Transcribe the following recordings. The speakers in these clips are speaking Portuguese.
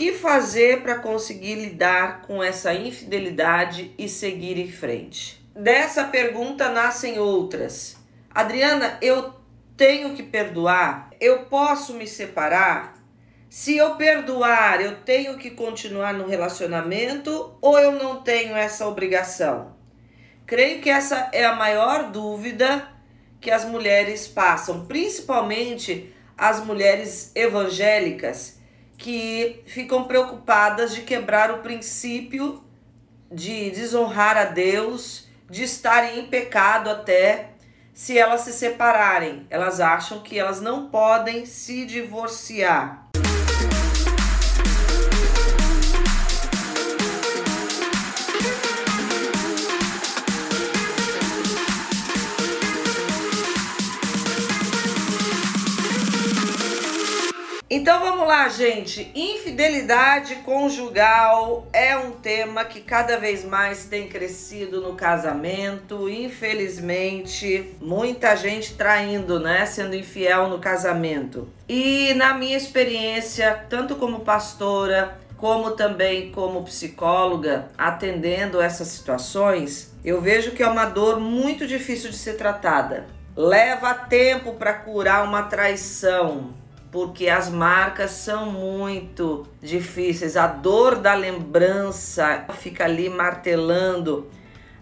que fazer para conseguir lidar com essa infidelidade e seguir em frente? Dessa pergunta nascem outras. Adriana, eu tenho que perdoar? Eu posso me separar? Se eu perdoar, eu tenho que continuar no relacionamento ou eu não tenho essa obrigação? Creio que essa é a maior dúvida que as mulheres passam, principalmente as mulheres evangélicas que ficam preocupadas de quebrar o princípio de desonrar a Deus, de estarem em pecado até se elas se separarem. Elas acham que elas não podem se divorciar. Então vamos lá, gente. Infidelidade conjugal é um tema que cada vez mais tem crescido no casamento. Infelizmente, muita gente traindo, né? Sendo infiel no casamento. E na minha experiência, tanto como pastora, como também como psicóloga, atendendo essas situações, eu vejo que é uma dor muito difícil de ser tratada. Leva tempo para curar uma traição porque as marcas são muito difíceis. A dor da lembrança fica ali martelando.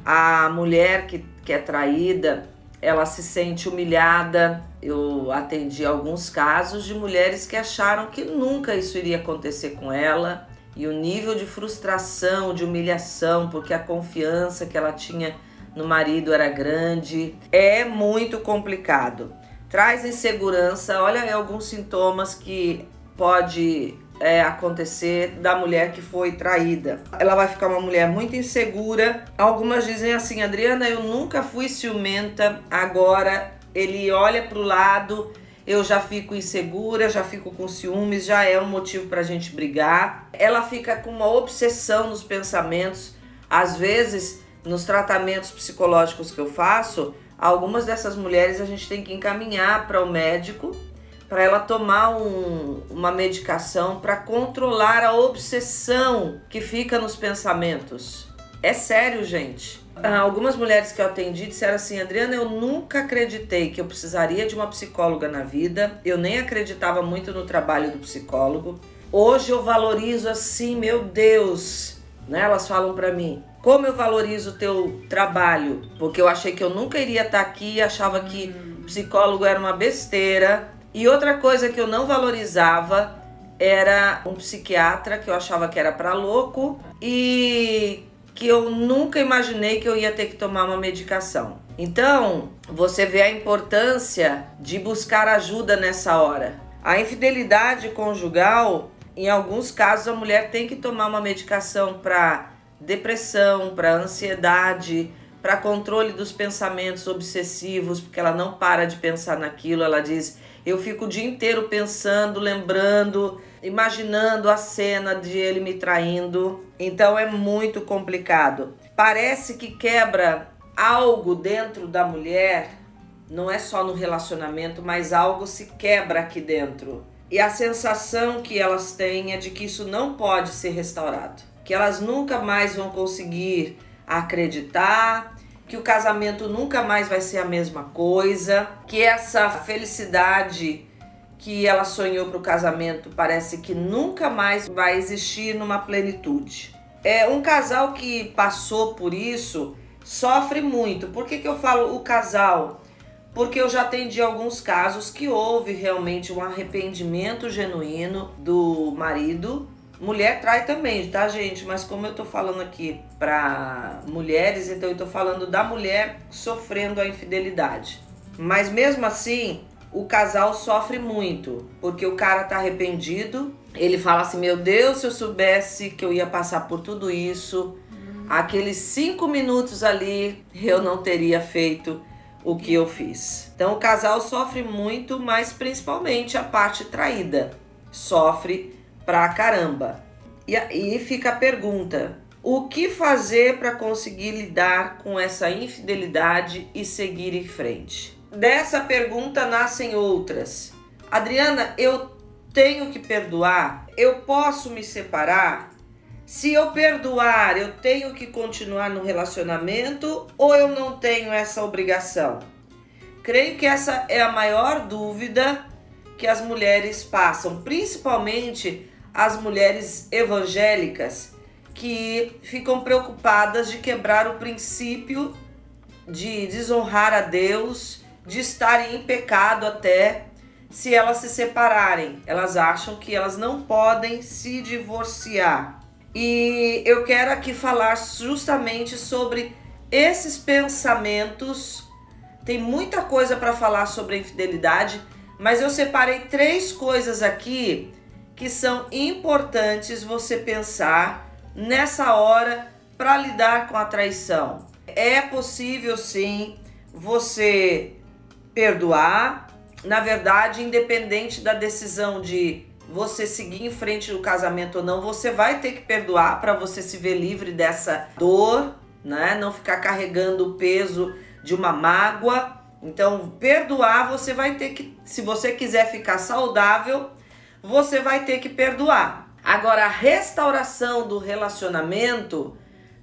A mulher que, que é traída, ela se sente humilhada. Eu atendi alguns casos de mulheres que acharam que nunca isso iria acontecer com ela. E o nível de frustração, de humilhação, porque a confiança que ela tinha no marido era grande, é muito complicado traz insegurança. Olha alguns sintomas que pode é, acontecer da mulher que foi traída. Ela vai ficar uma mulher muito insegura. Algumas dizem assim, Adriana, eu nunca fui ciumenta, agora ele olha para o lado, eu já fico insegura, já fico com ciúmes, já é um motivo para a gente brigar. Ela fica com uma obsessão nos pensamentos. Às vezes, nos tratamentos psicológicos que eu faço, Algumas dessas mulheres a gente tem que encaminhar para o médico para ela tomar um, uma medicação para controlar a obsessão que fica nos pensamentos. É sério, gente. Ah, algumas mulheres que eu atendi disseram assim: Adriana, eu nunca acreditei que eu precisaria de uma psicóloga na vida, eu nem acreditava muito no trabalho do psicólogo. Hoje eu valorizo assim, meu Deus, né? Elas falam para mim: como eu valorizo o teu trabalho, porque eu achei que eu nunca iria estar tá aqui, achava que psicólogo era uma besteira. E outra coisa que eu não valorizava era um psiquiatra que eu achava que era para louco e que eu nunca imaginei que eu ia ter que tomar uma medicação. Então, você vê a importância de buscar ajuda nessa hora. A infidelidade conjugal, em alguns casos, a mulher tem que tomar uma medicação para depressão, para ansiedade, para controle dos pensamentos obsessivos, porque ela não para de pensar naquilo. Ela diz: Eu fico o dia inteiro pensando, lembrando, imaginando a cena de ele me traindo. Então é muito complicado. Parece que quebra algo dentro da mulher, não é só no relacionamento, mas algo se quebra aqui dentro. E a sensação que elas têm é de que isso não pode ser restaurado que elas nunca mais vão conseguir acreditar, que o casamento nunca mais vai ser a mesma coisa, que essa felicidade que ela sonhou para o casamento parece que nunca mais vai existir numa plenitude. É um casal que passou por isso sofre muito. Por que, que eu falo o casal? Porque eu já atendi alguns casos que houve realmente um arrependimento genuíno do marido Mulher trai também, tá, gente? Mas como eu tô falando aqui para mulheres, então eu tô falando da mulher sofrendo a infidelidade. Mas mesmo assim, o casal sofre muito, porque o cara tá arrependido. Ele fala assim: Meu Deus, se eu soubesse que eu ia passar por tudo isso, aqueles cinco minutos ali eu não teria feito o que eu fiz. Então o casal sofre muito, mas principalmente a parte traída sofre pra caramba. E aí fica a pergunta: o que fazer para conseguir lidar com essa infidelidade e seguir em frente? Dessa pergunta nascem outras. Adriana, eu tenho que perdoar? eu posso me separar? Se eu perdoar, eu tenho que continuar no relacionamento ou eu não tenho essa obrigação? Creio que essa é a maior dúvida que as mulheres passam, principalmente as mulheres evangélicas que ficam preocupadas de quebrar o princípio de desonrar a Deus, de estarem em pecado até se elas se separarem. Elas acham que elas não podem se divorciar. E eu quero aqui falar justamente sobre esses pensamentos. Tem muita coisa para falar sobre a infidelidade, mas eu separei três coisas aqui que são importantes você pensar nessa hora para lidar com a traição. É possível sim você perdoar, na verdade, independente da decisão de você seguir em frente no casamento ou não, você vai ter que perdoar para você se ver livre dessa dor, né? Não ficar carregando o peso de uma mágoa. Então, perdoar você vai ter que, se você quiser ficar saudável, você vai ter que perdoar. Agora, a restauração do relacionamento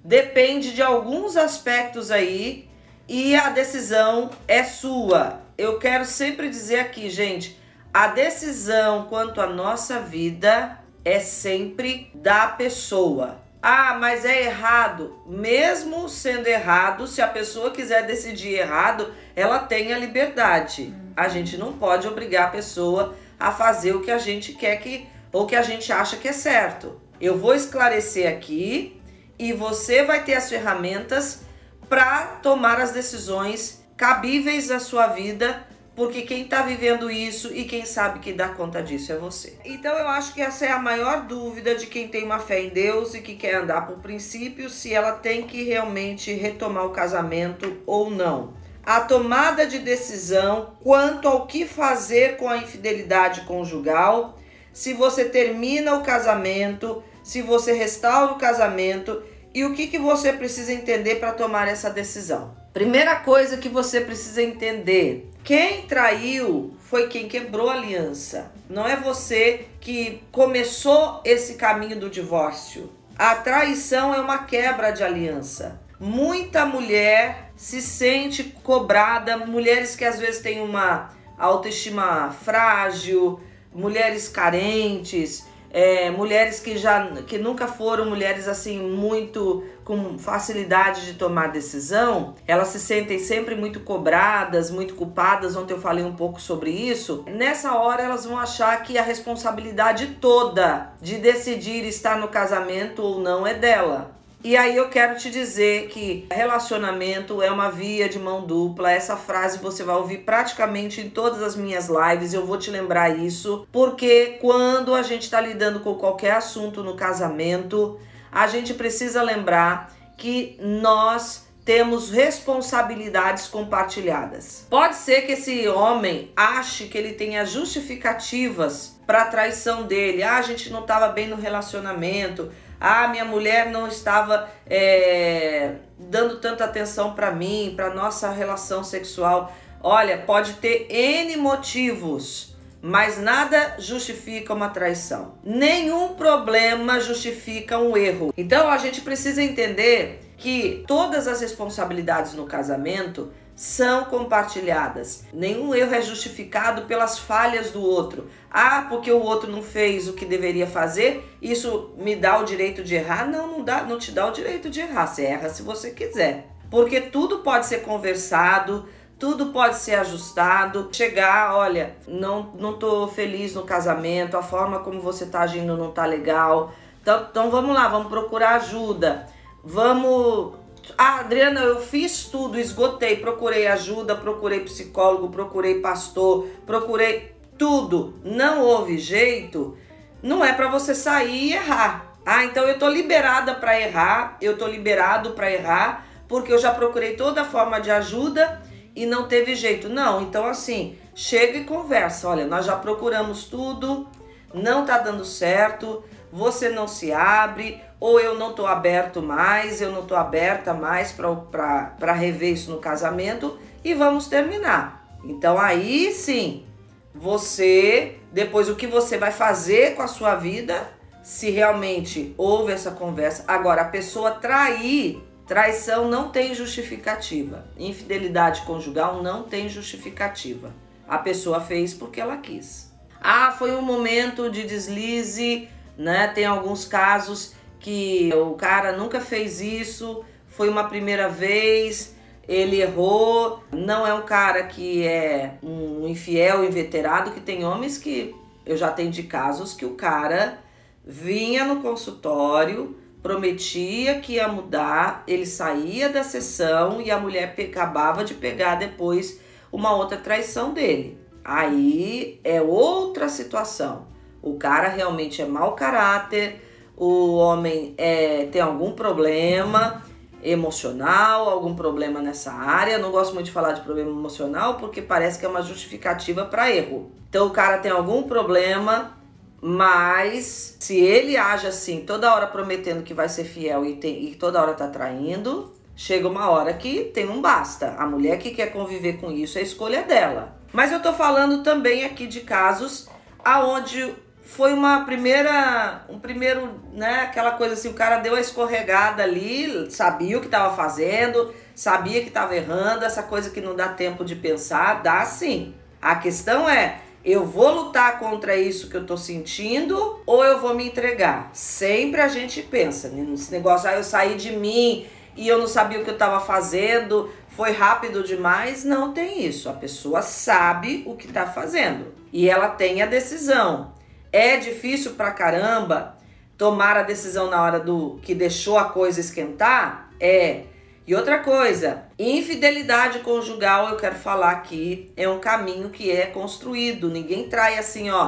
depende de alguns aspectos aí e a decisão é sua. Eu quero sempre dizer aqui, gente, a decisão quanto à nossa vida é sempre da pessoa. Ah, mas é errado. Mesmo sendo errado, se a pessoa quiser decidir errado, ela tem a liberdade. A gente não pode obrigar a pessoa a fazer o que a gente quer que ou que a gente acha que é certo. Eu vou esclarecer aqui e você vai ter as ferramentas para tomar as decisões cabíveis à sua vida porque quem está vivendo isso e quem sabe que dá conta disso é você. Então eu acho que essa é a maior dúvida de quem tem uma fé em Deus e que quer andar por princípio, se ela tem que realmente retomar o casamento ou não. A tomada de decisão quanto ao que fazer com a infidelidade conjugal, se você termina o casamento, se você restaura o casamento e o que, que você precisa entender para tomar essa decisão. Primeira coisa que você precisa entender quem traiu foi quem quebrou a aliança. Não é você que começou esse caminho do divórcio. A traição é uma quebra de aliança. Muita mulher se sente cobrada, mulheres que às vezes têm uma autoestima frágil, mulheres carentes, é, mulheres que já que nunca foram mulheres assim muito com facilidade de tomar decisão, elas se sentem sempre muito cobradas, muito culpadas. Ontem eu falei um pouco sobre isso. Nessa hora elas vão achar que a responsabilidade toda de decidir estar no casamento ou não é dela. E aí eu quero te dizer que relacionamento é uma via de mão dupla. Essa frase você vai ouvir praticamente em todas as minhas lives. Eu vou te lembrar isso, porque quando a gente está lidando com qualquer assunto no casamento, a gente precisa lembrar que nós temos responsabilidades compartilhadas. Pode ser que esse homem ache que ele tenha justificativas para a traição dele. Ah, a gente não estava bem no relacionamento ah, minha mulher não estava é, dando tanta atenção para mim, para nossa relação sexual. Olha, pode ter N motivos, mas nada justifica uma traição. Nenhum problema justifica um erro. Então a gente precisa entender que todas as responsabilidades no casamento são compartilhadas. Nenhum erro é justificado pelas falhas do outro. Ah, porque o outro não fez o que deveria fazer, isso me dá o direito de errar? Não, não dá, não te dá o direito de errar. Você erra se você quiser. Porque tudo pode ser conversado, tudo pode ser ajustado. Chegar, olha, não não tô feliz no casamento, a forma como você tá agindo não tá legal. Então, então vamos lá, vamos procurar ajuda. Vamos ah, Adriana, eu fiz tudo, esgotei, procurei ajuda, procurei psicólogo, procurei pastor, procurei tudo. Não houve jeito. Não é para você sair e errar. Ah, então eu tô liberada para errar, eu tô liberado para errar, porque eu já procurei toda forma de ajuda e não teve jeito. Não, então assim, chega e conversa. Olha, nós já procuramos tudo, não tá dando certo, você não se abre, ou eu não tô aberto mais, eu não tô aberta mais para rever isso no casamento e vamos terminar. Então aí sim, você, depois o que você vai fazer com a sua vida, se realmente houve essa conversa. Agora, a pessoa trair, traição não tem justificativa. Infidelidade conjugal não tem justificativa. A pessoa fez porque ela quis. Ah, foi um momento de deslize, né? Tem alguns casos que o cara nunca fez isso, foi uma primeira vez, ele errou, não é um cara que é um infiel inveterado, que tem homens que eu já de casos que o cara vinha no consultório, prometia que ia mudar, ele saía da sessão e a mulher acabava de pegar depois uma outra traição dele. Aí é outra situação. O cara realmente é mau caráter, o homem é, tem algum problema emocional, algum problema nessa área. Não gosto muito de falar de problema emocional porque parece que é uma justificativa para erro. Então o cara tem algum problema, mas se ele age assim, toda hora prometendo que vai ser fiel e, tem, e toda hora tá traindo, chega uma hora que tem um basta. A mulher que quer conviver com isso é escolha dela. Mas eu tô falando também aqui de casos aonde foi uma primeira, um primeiro, né, aquela coisa assim, o cara deu a escorregada ali, sabia o que estava fazendo, sabia que estava errando, essa coisa que não dá tempo de pensar, dá sim. A questão é, eu vou lutar contra isso que eu tô sentindo ou eu vou me entregar? Sempre a gente pensa nesse negócio, ah, eu saí de mim e eu não sabia o que eu estava fazendo, foi rápido demais. Não tem isso. A pessoa sabe o que está fazendo e ela tem a decisão. É difícil pra caramba tomar a decisão na hora do que deixou a coisa esquentar? É. E outra coisa, infidelidade conjugal, eu quero falar aqui, é um caminho que é construído. Ninguém trai assim, ó,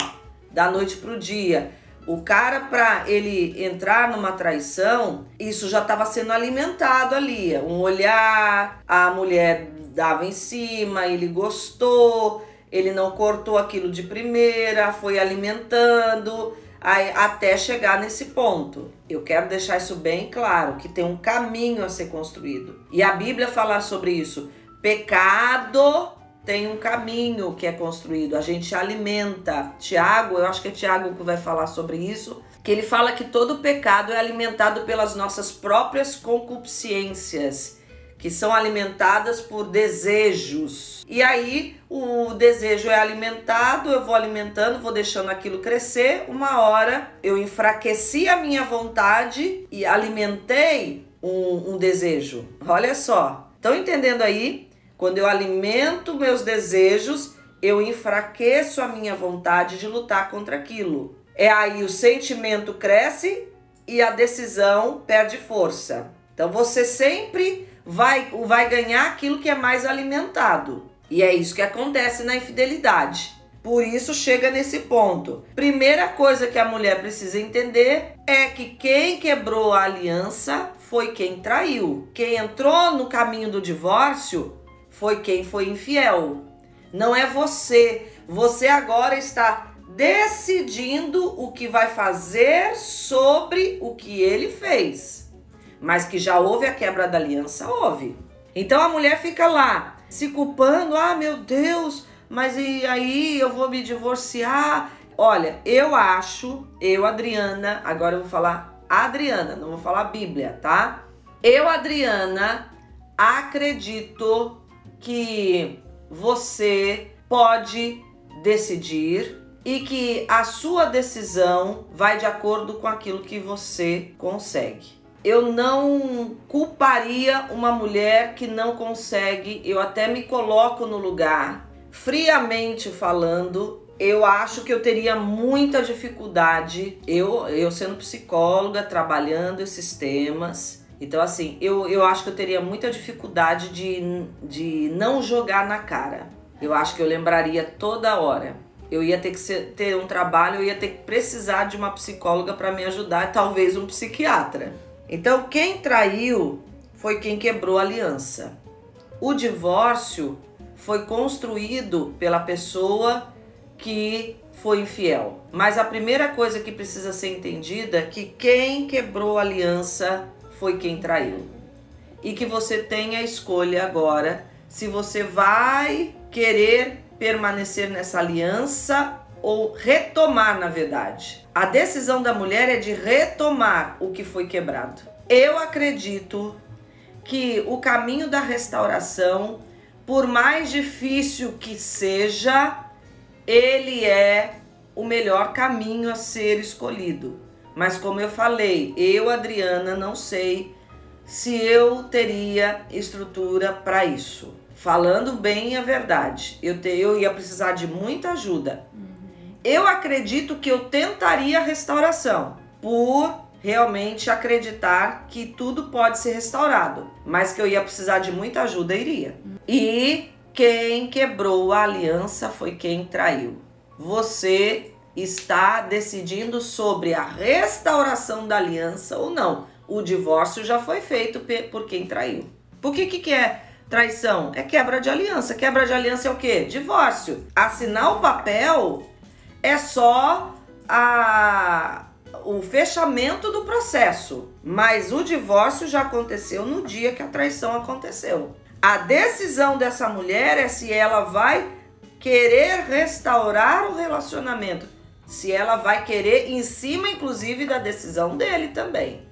da noite pro dia. O cara, para ele entrar numa traição, isso já estava sendo alimentado ali. Um olhar, a mulher dava em cima, ele gostou, ele não cortou aquilo de primeira, foi alimentando até chegar nesse ponto. Eu quero deixar isso bem claro, que tem um caminho a ser construído. E a Bíblia fala sobre isso. Pecado tem um caminho que é construído, a gente alimenta. Tiago, eu acho que é Tiago que vai falar sobre isso, que ele fala que todo pecado é alimentado pelas nossas próprias concupiscências que são alimentadas por desejos. E aí o desejo é alimentado, eu vou alimentando, vou deixando aquilo crescer. Uma hora eu enfraqueci a minha vontade e alimentei um, um desejo. Olha só, estão entendendo aí? Quando eu alimento meus desejos, eu enfraqueço a minha vontade de lutar contra aquilo. É aí o sentimento cresce e a decisão perde força. Então você sempre vai, vai ganhar aquilo que é mais alimentado. E é isso que acontece na infidelidade. Por isso chega nesse ponto. Primeira coisa que a mulher precisa entender é que quem quebrou a aliança foi quem traiu. Quem entrou no caminho do divórcio foi quem foi infiel. Não é você. Você agora está decidindo o que vai fazer sobre o que ele fez mas que já houve a quebra da aliança, houve. Então a mulher fica lá se culpando, ah, meu Deus, mas e aí eu vou me divorciar? Olha, eu acho, eu, Adriana, agora eu vou falar Adriana, não vou falar Bíblia, tá? Eu, Adriana, acredito que você pode decidir e que a sua decisão vai de acordo com aquilo que você consegue eu não culparia uma mulher que não consegue, eu até me coloco no lugar. Friamente falando, eu acho que eu teria muita dificuldade, eu, eu sendo psicóloga, trabalhando esses temas. Então, assim, eu, eu acho que eu teria muita dificuldade de, de não jogar na cara. Eu acho que eu lembraria toda hora. Eu ia ter que ser, ter um trabalho, eu ia ter que precisar de uma psicóloga para me ajudar, talvez um psiquiatra. Então, quem traiu foi quem quebrou a aliança. O divórcio foi construído pela pessoa que foi infiel. Mas a primeira coisa que precisa ser entendida é que quem quebrou a aliança foi quem traiu. E que você tem a escolha agora se você vai querer permanecer nessa aliança ou retomar, na verdade. A decisão da mulher é de retomar o que foi quebrado. Eu acredito que o caminho da restauração, por mais difícil que seja, ele é o melhor caminho a ser escolhido. Mas como eu falei, eu, Adriana, não sei se eu teria estrutura para isso. Falando bem a verdade, eu, te, eu ia precisar de muita ajuda. Eu acredito que eu tentaria a restauração por realmente acreditar que tudo pode ser restaurado, mas que eu ia precisar de muita ajuda, iria. E quem quebrou a aliança foi quem traiu. Você está decidindo sobre a restauração da aliança ou não. O divórcio já foi feito por quem traiu. Por que que, é traição? É quebra de aliança. Quebra de aliança é o quê? Divórcio. Assinar o papel é só a o fechamento do processo, mas o divórcio já aconteceu no dia que a traição aconteceu. A decisão dessa mulher é se ela vai querer restaurar o relacionamento, se ela vai querer em cima inclusive da decisão dele também,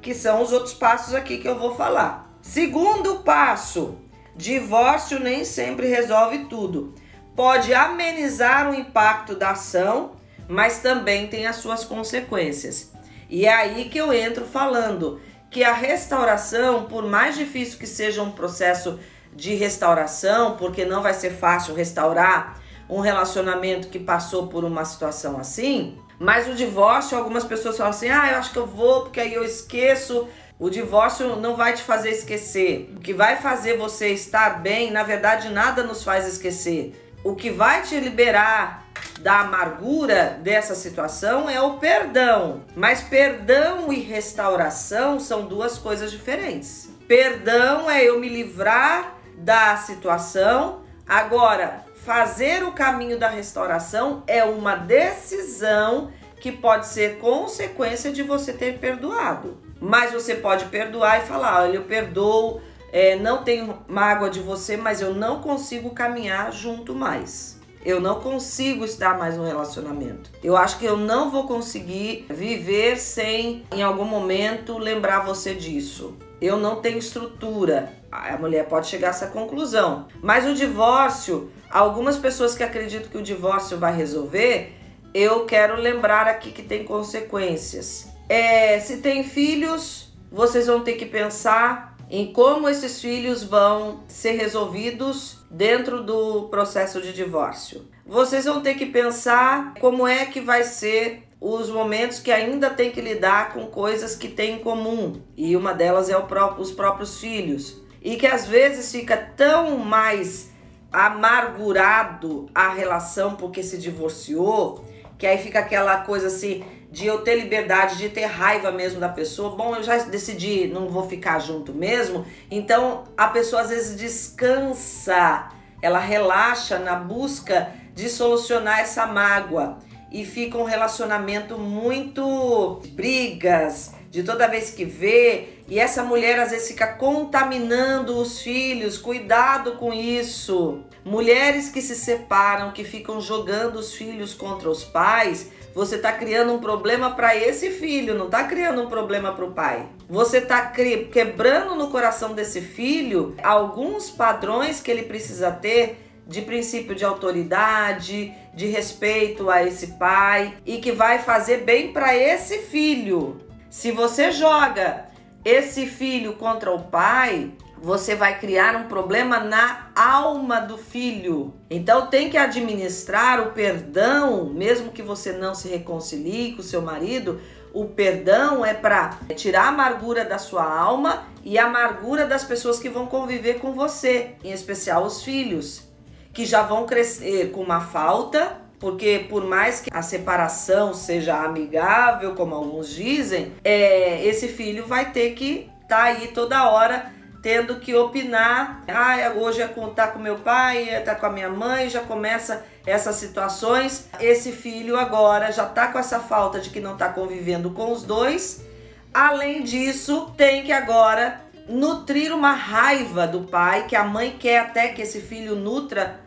que são os outros passos aqui que eu vou falar. Segundo passo, divórcio nem sempre resolve tudo. Pode amenizar o impacto da ação mas também tem as suas consequências. E é aí que eu entro falando que a restauração, por mais difícil que seja um processo de restauração, porque não vai ser fácil restaurar um relacionamento que passou por uma situação assim, mas o divórcio, algumas pessoas falam assim: ah, eu acho que eu vou porque aí eu esqueço. O divórcio não vai te fazer esquecer. O que vai fazer você estar bem, na verdade, nada nos faz esquecer. O que vai te liberar da amargura dessa situação é o perdão. Mas perdão e restauração são duas coisas diferentes. Perdão é eu me livrar da situação. Agora, fazer o caminho da restauração é uma decisão que pode ser consequência de você ter perdoado. Mas você pode perdoar e falar: olha, eu perdoo, é, não tenho mágoa de você, mas eu não consigo caminhar junto mais. Eu não consigo estar mais no relacionamento. Eu acho que eu não vou conseguir viver sem, em algum momento, lembrar você disso. Eu não tenho estrutura. A mulher pode chegar a essa conclusão. Mas o divórcio, algumas pessoas que acreditam que o divórcio vai resolver, eu quero lembrar aqui que tem consequências. É, se tem filhos, vocês vão ter que pensar em como esses filhos vão ser resolvidos dentro do processo de divórcio. Vocês vão ter que pensar como é que vai ser os momentos que ainda tem que lidar com coisas que têm em comum, e uma delas é os próprios filhos, e que às vezes fica tão mais amargurado a relação porque se divorciou, que aí fica aquela coisa assim, de eu ter liberdade, de ter raiva mesmo da pessoa. Bom, eu já decidi, não vou ficar junto mesmo. Então a pessoa às vezes descansa, ela relaxa na busca de solucionar essa mágoa e fica um relacionamento muito brigas, de toda vez que vê, e essa mulher às vezes fica contaminando os filhos, cuidado com isso. Mulheres que se separam, que ficam jogando os filhos contra os pais, você está criando um problema para esse filho, não está criando um problema para o pai. Você está quebrando no coração desse filho alguns padrões que ele precisa ter de princípio de autoridade, de respeito a esse pai e que vai fazer bem para esse filho. Se você joga esse filho contra o pai, você vai criar um problema na alma do filho. Então tem que administrar o perdão, mesmo que você não se reconcilie com seu marido. O perdão é para tirar a amargura da sua alma e a amargura das pessoas que vão conviver com você, em especial os filhos, que já vão crescer com uma falta, porque por mais que a separação seja amigável, como alguns dizem, é, esse filho vai ter que estar tá aí toda hora tendo que opinar. Ah, hoje é contar com meu pai, é tá com a minha mãe, já começa essas situações. Esse filho agora já tá com essa falta de que não tá convivendo com os dois. Além disso, tem que agora nutrir uma raiva do pai, que a mãe quer até que esse filho nutra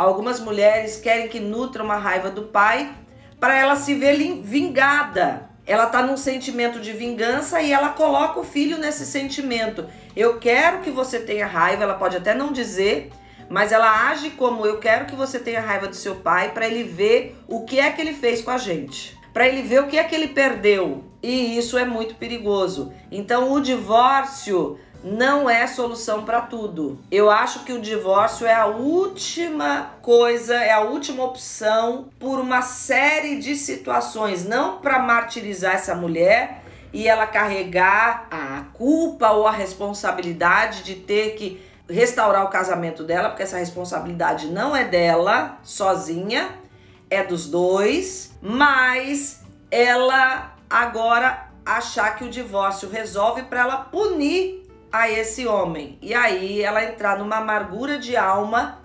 Algumas mulheres querem que nutra uma raiva do pai para ela se ver vingada. Ela tá num sentimento de vingança e ela coloca o filho nesse sentimento. Eu quero que você tenha raiva, ela pode até não dizer, mas ela age como eu quero que você tenha raiva do seu pai para ele ver o que é que ele fez com a gente, para ele ver o que é que ele perdeu. E isso é muito perigoso. Então o divórcio não é solução para tudo. Eu acho que o divórcio é a última coisa, é a última opção por uma série de situações, não para martirizar essa mulher e ela carregar a culpa ou a responsabilidade de ter que restaurar o casamento dela, porque essa responsabilidade não é dela sozinha, é dos dois, mas ela agora achar que o divórcio resolve para ela punir a esse homem. E aí ela entrar numa amargura de alma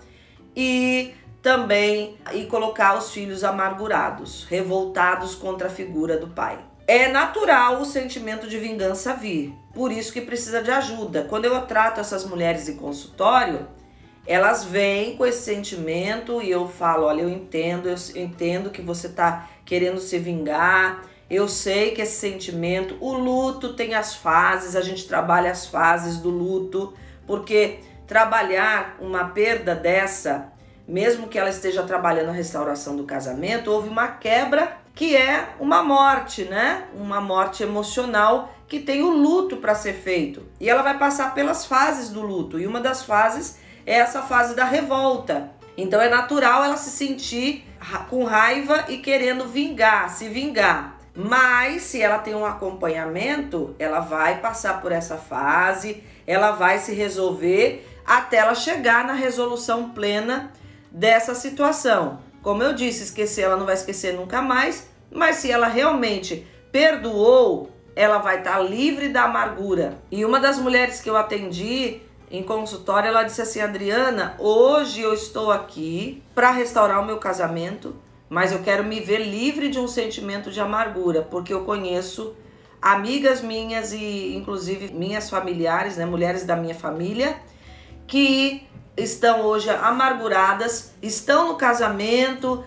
e também e colocar os filhos amargurados, revoltados contra a figura do pai. É natural o sentimento de vingança vir, por isso que precisa de ajuda. Quando eu trato essas mulheres em consultório, elas vêm com esse sentimento e eu falo, olha, eu entendo, eu entendo que você está querendo se vingar, eu sei que esse sentimento, o luto tem as fases, a gente trabalha as fases do luto, porque trabalhar uma perda dessa, mesmo que ela esteja trabalhando a restauração do casamento, houve uma quebra que é uma morte, né? Uma morte emocional que tem o luto para ser feito. E ela vai passar pelas fases do luto, e uma das fases é essa fase da revolta. Então é natural ela se sentir com raiva e querendo vingar, se vingar. Mas se ela tem um acompanhamento, ela vai passar por essa fase, ela vai se resolver até ela chegar na resolução plena dessa situação. Como eu disse, esquecer ela não vai esquecer nunca mais, mas se ela realmente perdoou, ela vai estar tá livre da amargura. E uma das mulheres que eu atendi em consultório, ela disse assim: Adriana, hoje eu estou aqui para restaurar o meu casamento mas eu quero me ver livre de um sentimento de amargura, porque eu conheço amigas minhas e inclusive minhas familiares, né, mulheres da minha família, que estão hoje amarguradas, estão no casamento,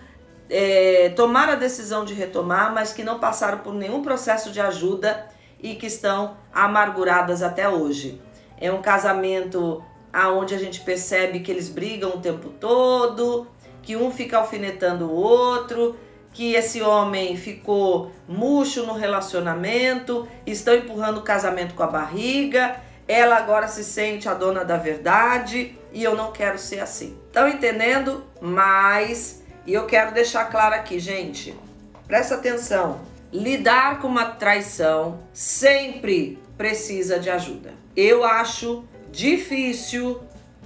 é, tomaram a decisão de retomar, mas que não passaram por nenhum processo de ajuda e que estão amarguradas até hoje. É um casamento aonde a gente percebe que eles brigam o tempo todo, que um fica alfinetando o outro, que esse homem ficou murcho no relacionamento, estão empurrando o casamento com a barriga, ela agora se sente a dona da verdade e eu não quero ser assim. Estão entendendo? Mas, e eu quero deixar claro aqui, gente, presta atenção. Lidar com uma traição sempre precisa de ajuda. Eu acho difícil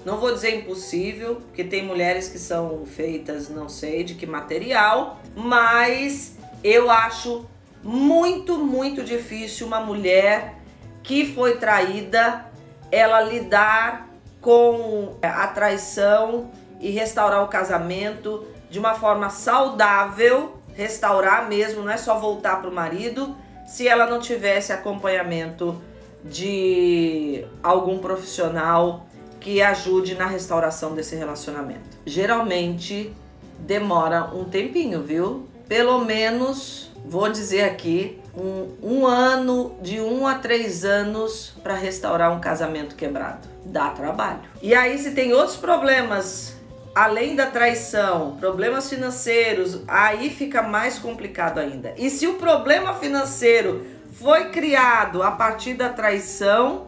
não vou dizer impossível, porque tem mulheres que são feitas, não sei de que material, mas eu acho muito, muito difícil uma mulher que foi traída, ela lidar com a traição e restaurar o casamento de uma forma saudável, restaurar mesmo, não é só voltar para o marido, se ela não tivesse acompanhamento de algum profissional que ajude na restauração desse relacionamento. Geralmente demora um tempinho, viu? Pelo menos, vou dizer aqui, um, um ano, de um a três anos para restaurar um casamento quebrado. Dá trabalho. E aí, se tem outros problemas além da traição, problemas financeiros, aí fica mais complicado ainda. E se o problema financeiro foi criado a partir da traição,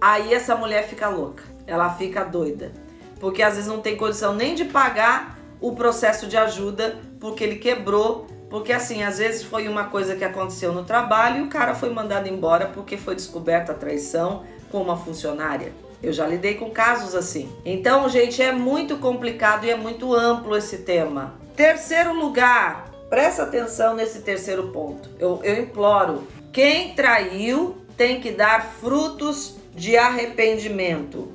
aí essa mulher fica louca ela fica doida. Porque às vezes não tem condição nem de pagar o processo de ajuda porque ele quebrou. Porque assim, às vezes foi uma coisa que aconteceu no trabalho e o cara foi mandado embora porque foi descoberta a traição com uma funcionária. Eu já lidei com casos assim. Então, gente, é muito complicado e é muito amplo esse tema. Terceiro lugar, presta atenção nesse terceiro ponto. Eu, eu imploro: quem traiu tem que dar frutos de arrependimento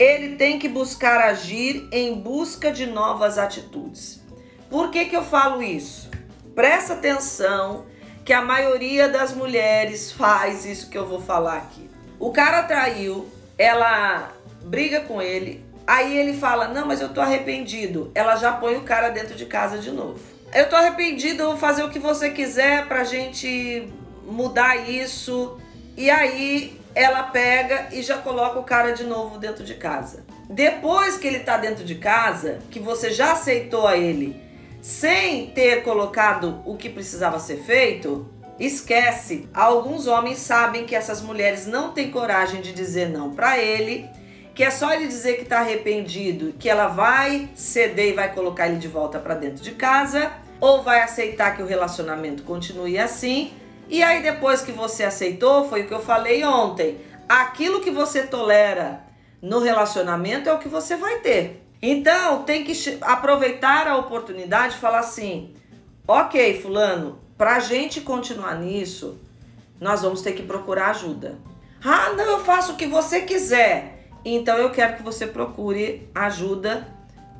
ele tem que buscar agir em busca de novas atitudes. Por que, que eu falo isso? Presta atenção que a maioria das mulheres faz isso que eu vou falar aqui. O cara traiu, ela briga com ele, Aí ele fala: Não, mas eu tô arrependido. Ela já põe o cara dentro de casa de novo. Eu tô arrependido, eu vou fazer o que você quiser pra gente mudar isso. E aí ela pega e já coloca o cara de novo dentro de casa. Depois que ele tá dentro de casa, que você já aceitou a ele, sem ter colocado o que precisava ser feito, esquece. Alguns homens sabem que essas mulheres não têm coragem de dizer não para ele, que é só ele dizer que tá arrependido, que ela vai ceder e vai colocar ele de volta para dentro de casa, ou vai aceitar que o relacionamento continue assim. E aí depois que você aceitou, foi o que eu falei ontem, aquilo que você tolera no relacionamento é o que você vai ter. Então, tem que aproveitar a oportunidade e falar assim: ok, Fulano, pra gente continuar nisso, nós vamos ter que procurar ajuda. Ah, não, eu faço o que você quiser. Então, eu quero que você procure ajuda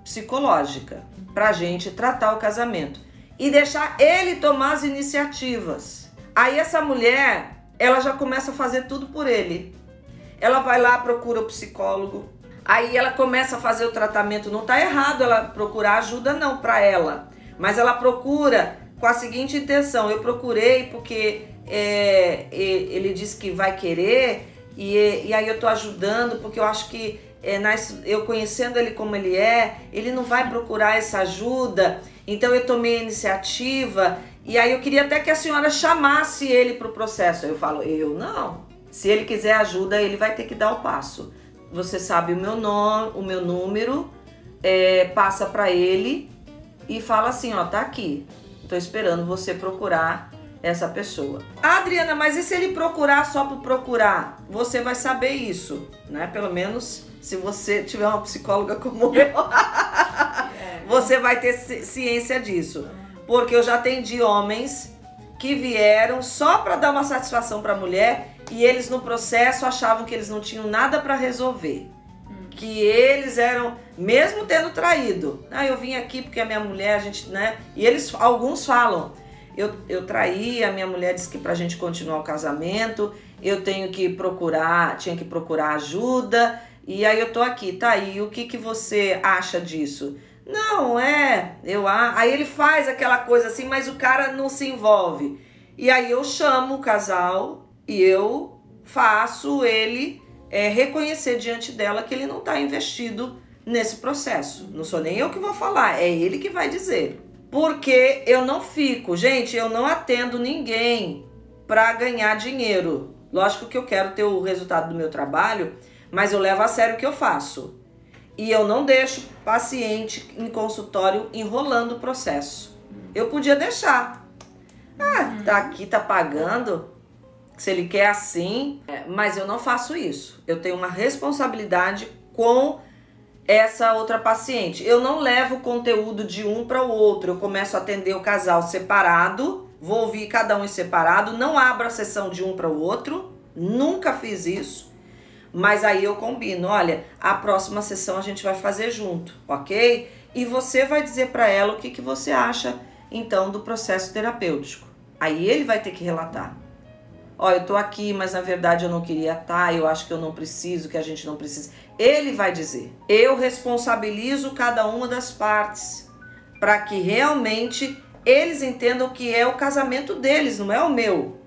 psicológica pra gente tratar o casamento e deixar ele tomar as iniciativas. Aí, essa mulher, ela já começa a fazer tudo por ele. Ela vai lá, procura o psicólogo. Aí ela começa a fazer o tratamento. Não tá errado ela procurar ajuda, não, para ela. Mas ela procura com a seguinte intenção: eu procurei porque é, ele disse que vai querer, e, e aí eu tô ajudando porque eu acho que é, nas, eu conhecendo ele como ele é, ele não vai procurar essa ajuda. Então eu tomei a iniciativa e aí eu queria até que a senhora chamasse ele para o processo. Eu falo, eu não. Se ele quiser ajuda, ele vai ter que dar o passo. Você sabe o meu nome, o meu número, é, passa para ele e fala assim, ó, tá aqui. Tô esperando você procurar essa pessoa. Ah, Adriana, mas e se ele procurar só por procurar? Você vai saber isso, né? Pelo menos se você tiver uma psicóloga como eu, é. você vai ter ciência disso. Porque eu já atendi homens que vieram só para dar uma satisfação para a mulher e eles no processo achavam que eles não tinham nada para resolver. Hum. Que eles eram, mesmo tendo traído. Ah, eu vim aqui porque a minha mulher, a gente, né? E eles, alguns falam, eu, eu traí, a minha mulher disse que pra gente continuar o casamento, eu tenho que procurar, tinha que procurar ajuda, e aí eu tô aqui, tá aí, o que que você acha disso? Não, é, eu aí ele faz aquela coisa assim, mas o cara não se envolve. E aí eu chamo o casal e eu faço ele é, reconhecer diante dela que ele não está investido nesse processo. Não sou nem eu que vou falar, é ele que vai dizer. Porque eu não fico, gente, eu não atendo ninguém para ganhar dinheiro. Lógico que eu quero ter o resultado do meu trabalho, mas eu levo a sério o que eu faço. E eu não deixo paciente em consultório enrolando o processo. Eu podia deixar. Ah, tá aqui, tá pagando se ele quer assim, é, mas eu não faço isso. Eu tenho uma responsabilidade com essa outra paciente. Eu não levo o conteúdo de um para o outro. Eu começo a atender o casal separado, vou ouvir cada um em separado, não abro a sessão de um para o outro. Nunca fiz isso. Mas aí eu combino, olha, a próxima sessão a gente vai fazer junto, ok? E você vai dizer para ela o que, que você acha então do processo terapêutico. Aí ele vai ter que relatar ó, eu tô aqui, mas na verdade eu não queria estar, tá, eu acho que eu não preciso, que a gente não precisa. Ele vai dizer. Eu responsabilizo cada uma das partes para que realmente eles entendam que é o casamento deles, não é o meu.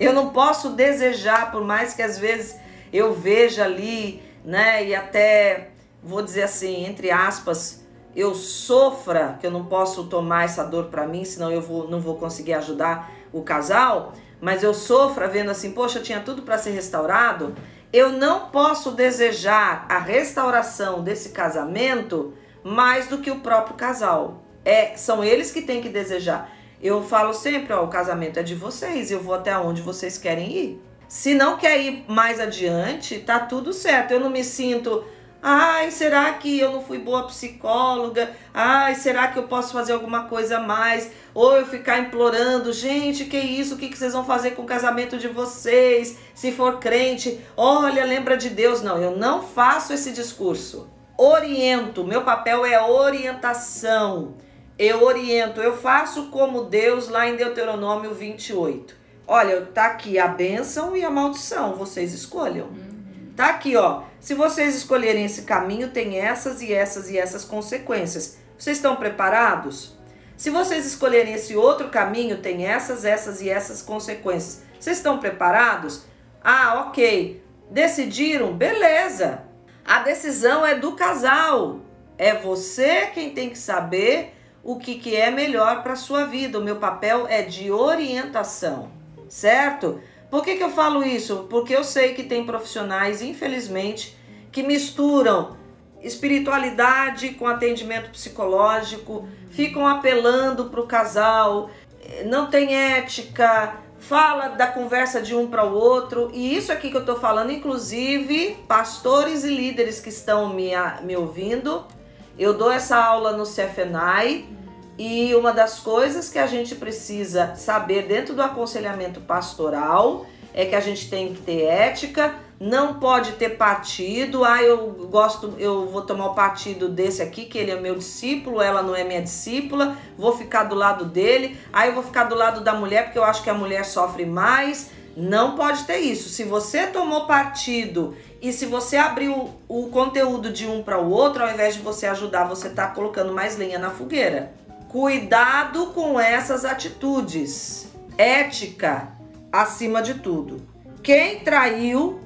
Eu não posso desejar, por mais que às vezes eu veja ali, né, e até vou dizer assim, entre aspas, eu sofra, que eu não posso tomar essa dor para mim, senão eu vou, não vou conseguir ajudar o casal mas eu sofro vendo assim, poxa, tinha tudo para ser restaurado, eu não posso desejar a restauração desse casamento mais do que o próprio casal. É, são eles que têm que desejar. Eu falo sempre, ó, o casamento é de vocês, eu vou até onde vocês querem ir. Se não quer ir mais adiante, tá tudo certo. Eu não me sinto Ai, será que eu não fui boa psicóloga? Ai, será que eu posso fazer alguma coisa a mais? Ou eu ficar implorando, gente, que isso? O que, vocês vão fazer com o casamento de vocês? Se for crente, olha, lembra de Deus. Não, eu não faço esse discurso. Oriento, meu papel é orientação. Eu oriento, eu faço como Deus lá em Deuteronômio 28. Olha, tá aqui a bênção e a maldição, vocês escolham. Uhum. Tá aqui, ó. Se vocês escolherem esse caminho, tem essas e essas e essas consequências. Vocês estão preparados? Se vocês escolherem esse outro caminho, tem essas, essas e essas consequências. Vocês estão preparados? Ah, ok. Decidiram? Beleza. A decisão é do casal. É você quem tem que saber o que, que é melhor para sua vida. O meu papel é de orientação, certo? Por que, que eu falo isso? Porque eu sei que tem profissionais, infelizmente, que misturam espiritualidade com atendimento psicológico, ficam apelando para o casal, não tem ética, fala da conversa de um para o outro. E isso aqui que eu estou falando, inclusive, pastores e líderes que estão me, me ouvindo, eu dou essa aula no CFNAI e uma das coisas que a gente precisa saber dentro do aconselhamento pastoral é que a gente tem que ter ética, não pode ter partido. Ah, eu gosto, eu vou tomar o partido desse aqui, que ele é meu discípulo, ela não é minha discípula, vou ficar do lado dele. Ah, eu vou ficar do lado da mulher porque eu acho que a mulher sofre mais. Não pode ter isso. Se você tomou partido e se você abriu o conteúdo de um para o outro, ao invés de você ajudar, você está colocando mais lenha na fogueira. Cuidado com essas atitudes. Ética acima de tudo. Quem traiu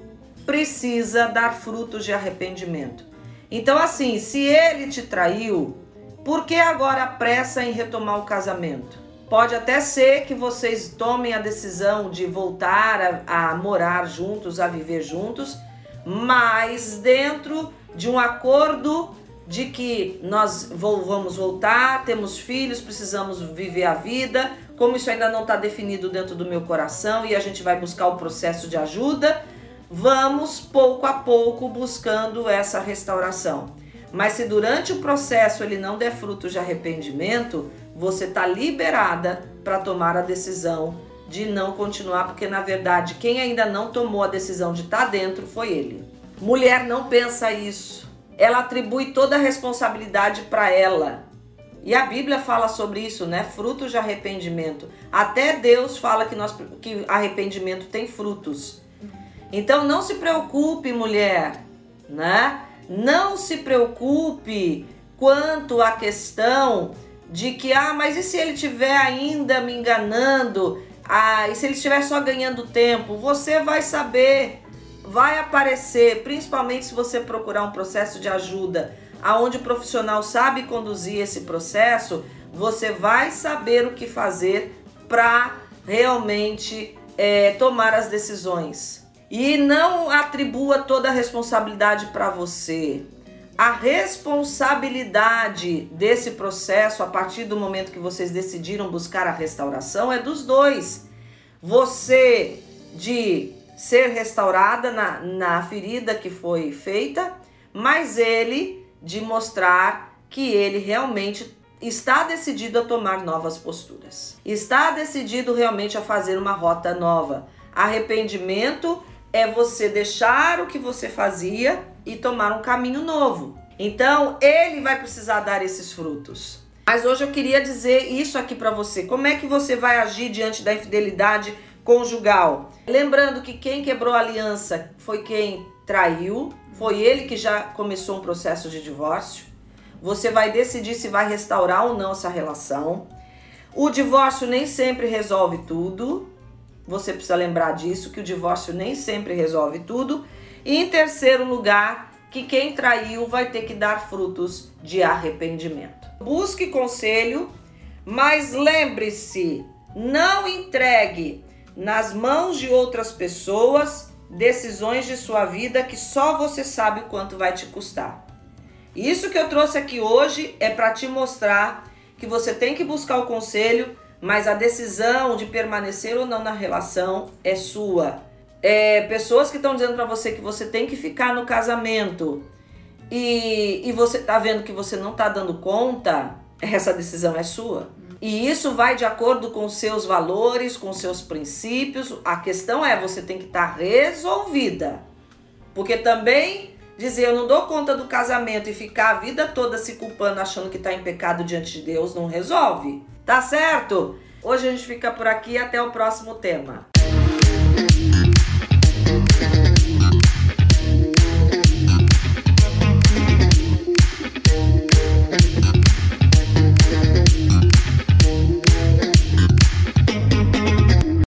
precisa dar frutos de arrependimento. Então, assim, se ele te traiu, por que agora pressa em retomar o casamento? Pode até ser que vocês tomem a decisão de voltar a, a morar juntos, a viver juntos, mas dentro de um acordo de que nós vamos voltar, temos filhos, precisamos viver a vida. Como isso ainda não está definido dentro do meu coração e a gente vai buscar o processo de ajuda, vamos pouco a pouco buscando essa restauração. Mas se durante o processo ele não der fruto de arrependimento, você está liberada para tomar a decisão de não continuar, porque na verdade quem ainda não tomou a decisão de estar tá dentro foi ele. Mulher não pensa isso ela atribui toda a responsabilidade para ela. E a Bíblia fala sobre isso, né? Frutos de arrependimento. Até Deus fala que, nós, que arrependimento tem frutos. Então não se preocupe, mulher, né? Não se preocupe quanto à questão de que, ah, mas e se ele estiver ainda me enganando? Ah, e se ele estiver só ganhando tempo? Você vai saber vai aparecer, principalmente se você procurar um processo de ajuda, aonde o profissional sabe conduzir esse processo, você vai saber o que fazer para realmente é, tomar as decisões. E não atribua toda a responsabilidade para você. A responsabilidade desse processo, a partir do momento que vocês decidiram buscar a restauração, é dos dois. Você de ser restaurada na, na ferida que foi feita, mas ele de mostrar que ele realmente está decidido a tomar novas posturas. Está decidido realmente a fazer uma rota nova. Arrependimento é você deixar o que você fazia e tomar um caminho novo. Então, ele vai precisar dar esses frutos. Mas hoje eu queria dizer isso aqui para você. Como é que você vai agir diante da infidelidade conjugal. Lembrando que quem quebrou a aliança foi quem traiu, foi ele que já começou um processo de divórcio. Você vai decidir se vai restaurar ou não essa relação. O divórcio nem sempre resolve tudo. Você precisa lembrar disso, que o divórcio nem sempre resolve tudo. E em terceiro lugar, que quem traiu vai ter que dar frutos de arrependimento. Busque conselho, mas lembre-se, não entregue nas mãos de outras pessoas decisões de sua vida que só você sabe o quanto vai te custar. Isso que eu trouxe aqui hoje é para te mostrar que você tem que buscar o conselho, mas a decisão de permanecer ou não na relação é sua. É, pessoas que estão dizendo para você que você tem que ficar no casamento e, e você tá vendo que você não tá dando conta, essa decisão é sua. E isso vai de acordo com seus valores, com seus princípios. A questão é, você tem que estar tá resolvida. Porque também dizer eu não dou conta do casamento e ficar a vida toda se culpando, achando que está em pecado diante de Deus, não resolve. Tá certo? Hoje a gente fica por aqui até o próximo tema.